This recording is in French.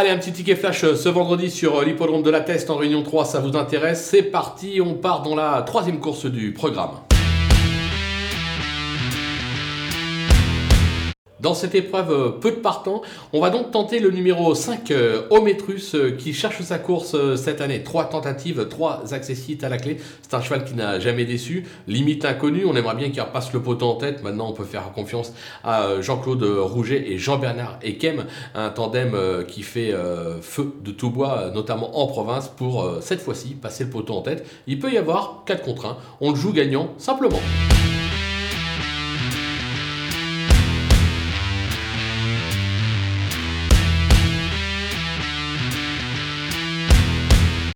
Allez, un petit ticket flash euh, ce vendredi sur euh, l'hippodrome de la Teste en Réunion 3, ça vous intéresse C'est parti, on part dans la troisième course du programme. Dans cette épreuve, euh, peu de partants. On va donc tenter le numéro 5, Ometrus, qui cherche sa course cette année. Trois tentatives, trois accessites à la clé. C'est un cheval qui n'a jamais déçu. Limite inconnu, on aimerait bien qu'il repasse le poteau en tête. Maintenant, on peut faire confiance à Jean-Claude Rouget et Jean-Bernard Ekem, un tandem qui fait feu de tout bois, notamment en province, pour cette fois-ci passer le poteau en tête. Il peut y avoir 4 contre 1. On le joue gagnant simplement.